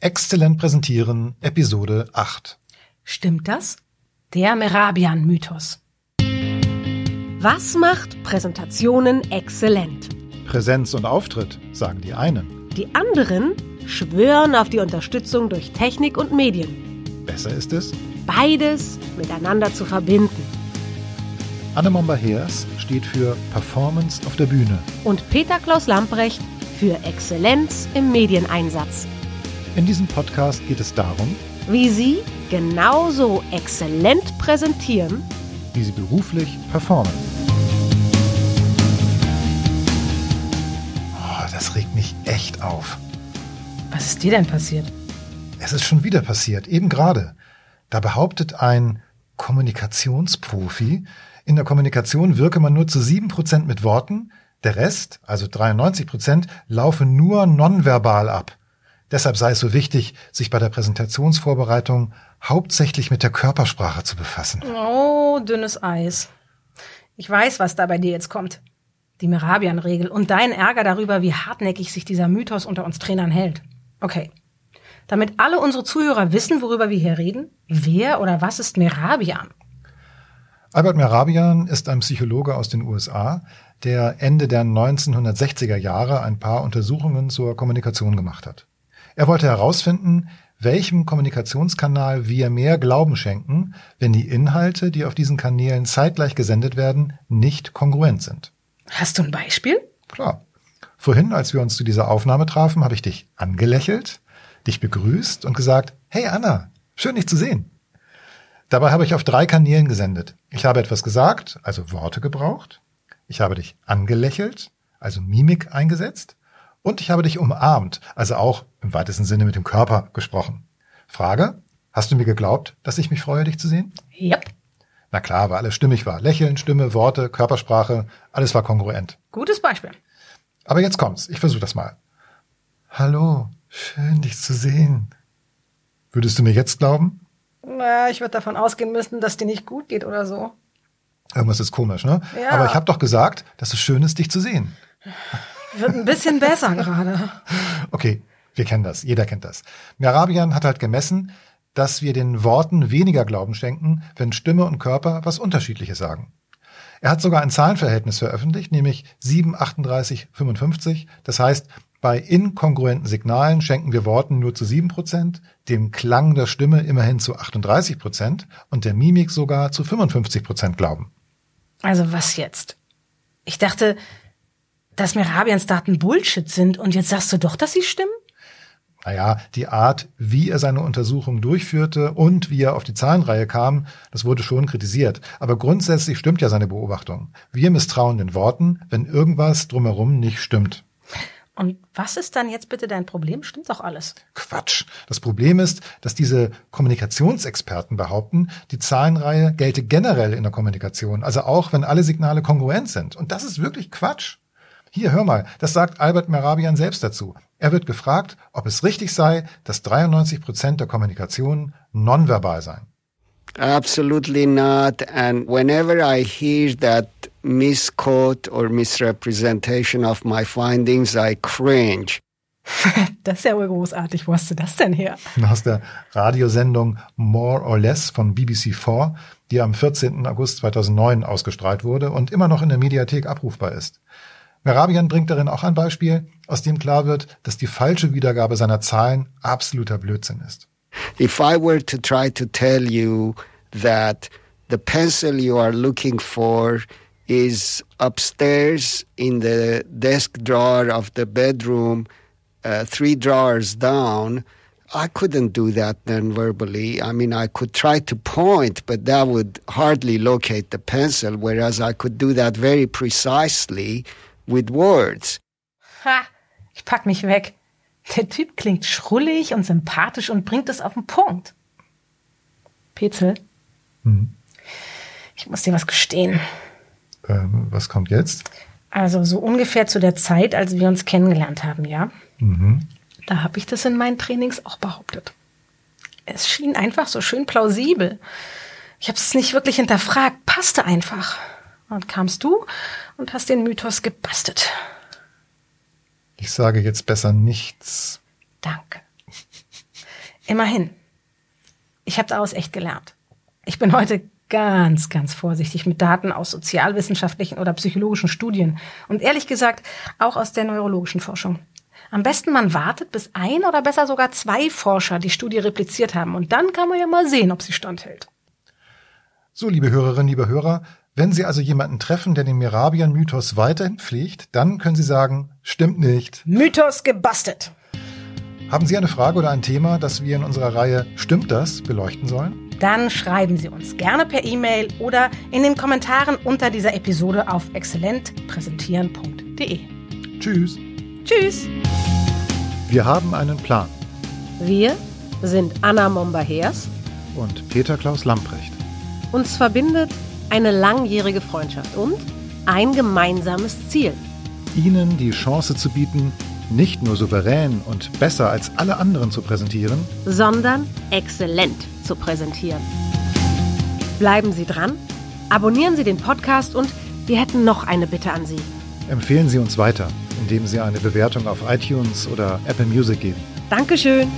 Exzellent präsentieren, Episode 8. Stimmt das? Der Merabian-Mythos. Was macht Präsentationen exzellent? Präsenz und Auftritt, sagen die einen. Die anderen schwören auf die Unterstützung durch Technik und Medien. Besser ist es, Beides miteinander zu verbinden. Anne Momber-Heers steht für Performance auf der Bühne. Und Peter Klaus Lamprecht für Exzellenz im Medieneinsatz. In diesem Podcast geht es darum, Wie Sie genauso exzellent präsentieren, wie sie beruflich performen. Oh, das regt mich echt auf. Was ist dir denn passiert? Es ist schon wieder passiert, eben gerade. Da behauptet ein Kommunikationsprofi, in der Kommunikation wirke man nur zu sieben Prozent mit Worten, der Rest, also 93 Prozent, laufe nur nonverbal ab. Deshalb sei es so wichtig, sich bei der Präsentationsvorbereitung hauptsächlich mit der Körpersprache zu befassen. Oh, dünnes Eis. Ich weiß, was da bei dir jetzt kommt. Die Merabian-Regel und dein Ärger darüber, wie hartnäckig sich dieser Mythos unter uns Trainern hält. Okay. Damit alle unsere Zuhörer wissen, worüber wir hier reden, wer oder was ist Merabian? Albert Merabian ist ein Psychologe aus den USA, der Ende der 1960er Jahre ein paar Untersuchungen zur Kommunikation gemacht hat. Er wollte herausfinden, welchem Kommunikationskanal wir mehr Glauben schenken, wenn die Inhalte, die auf diesen Kanälen zeitgleich gesendet werden, nicht kongruent sind. Hast du ein Beispiel? Klar. Vorhin, als wir uns zu dieser Aufnahme trafen, habe ich dich angelächelt, dich begrüßt und gesagt, hey Anna, schön dich zu sehen. Dabei habe ich auf drei Kanälen gesendet. Ich habe etwas gesagt, also Worte gebraucht. Ich habe dich angelächelt, also Mimik eingesetzt. Und ich habe dich umarmt, also auch im weitesten Sinne mit dem Körper gesprochen. Frage, hast du mir geglaubt, dass ich mich freue, dich zu sehen? Yep. Na klar, weil alles stimmig war. Lächeln, Stimme, Worte, Körpersprache, alles war kongruent. Gutes Beispiel. Aber jetzt kommt's, ich versuche das mal. Hallo, schön dich zu sehen. Würdest du mir jetzt glauben? Na, ich würde davon ausgehen müssen, dass dir nicht gut geht oder so. Irgendwas ist komisch, ne? Ja. Aber ich habe doch gesagt, dass es schön ist, dich zu sehen. Wird ein bisschen besser gerade. Okay, wir kennen das, jeder kennt das. Merabian hat halt gemessen, dass wir den Worten weniger Glauben schenken, wenn Stimme und Körper was Unterschiedliches sagen. Er hat sogar ein Zahlenverhältnis veröffentlicht, nämlich 7, 38, 55. Das heißt, bei inkongruenten Signalen schenken wir Worten nur zu 7 Prozent, dem Klang der Stimme immerhin zu 38 Prozent und der Mimik sogar zu 55 Prozent Glauben. Also was jetzt? Ich dachte, dass Merabians Daten Bullshit sind und jetzt sagst du doch, dass sie stimmen? Naja, die Art, wie er seine Untersuchung durchführte und wie er auf die Zahlenreihe kam, das wurde schon kritisiert. Aber grundsätzlich stimmt ja seine Beobachtung. Wir misstrauen den Worten, wenn irgendwas drumherum nicht stimmt. Und was ist dann jetzt bitte dein Problem? Stimmt doch alles. Quatsch. Das Problem ist, dass diese Kommunikationsexperten behaupten, die Zahlenreihe gelte generell in der Kommunikation, also auch wenn alle Signale kongruent sind. Und das ist wirklich Quatsch. Hier, hör mal, das sagt Albert Merabian selbst dazu. Er wird gefragt, ob es richtig sei, dass 93 Prozent der Kommunikation nonverbal seien. Absolutely not. And whenever I hear that misquote or misrepresentation of my findings, I cringe. Das ist ja wohl großartig. Wo hast du das denn her? Aus der Radiosendung More or Less von BBC4, die am 14. August 2009 ausgestrahlt wurde und immer noch in der Mediathek abrufbar ist. Merabian bringt darin auch ein Beispiel, aus dem klar wird, dass die falsche Wiedergabe seiner Zahlen absoluter Blödsinn ist. If I were to try to tell you that the pencil you are looking for is upstairs in the desk drawer of the bedroom, uh, three drawers down, I couldn't do that then verbally. I mean, I could try to point, but that would hardly locate the pencil, whereas I could do that very precisely with words. Ha! Ich pack mich weg. Der Typ klingt schrullig und sympathisch und bringt es auf den Punkt. Petzel, ich muss dir was gestehen. Ähm, was kommt jetzt? Also so ungefähr zu der Zeit, als wir uns kennengelernt haben, ja? Da habe ich das in meinen Trainings auch behauptet. Es schien einfach so schön plausibel. Ich habe es nicht wirklich hinterfragt, passte einfach. Und kamst du und hast den Mythos gebastelt. Ich sage jetzt besser nichts. Danke. Immerhin. Ich habe daraus echt gelernt. Ich bin heute ganz, ganz vorsichtig mit Daten aus sozialwissenschaftlichen oder psychologischen Studien und ehrlich gesagt auch aus der neurologischen Forschung. Am besten man wartet, bis ein oder besser sogar zwei Forscher die Studie repliziert haben und dann kann man ja mal sehen, ob sie standhält. So, liebe Hörerinnen, liebe Hörer, wenn Sie also jemanden treffen, der den Mirabian-Mythos weiterhin pflegt, dann können Sie sagen, stimmt nicht. Mythos gebastelt. Haben Sie eine Frage oder ein Thema, das wir in unserer Reihe Stimmt das beleuchten sollen? Dann schreiben Sie uns gerne per E-Mail oder in den Kommentaren unter dieser Episode auf exzellentpräsentieren.de. Tschüss. Tschüss. Wir haben einen Plan. Wir sind Anna Momba-Hers und Peter Klaus Lamprecht. Uns verbindet eine langjährige Freundschaft und ein gemeinsames Ziel. Ihnen die Chance zu bieten, nicht nur souverän und besser als alle anderen zu präsentieren, sondern exzellent zu präsentieren. Bleiben Sie dran, abonnieren Sie den Podcast und wir hätten noch eine Bitte an Sie. Empfehlen Sie uns weiter, indem Sie eine Bewertung auf iTunes oder Apple Music geben. Dankeschön.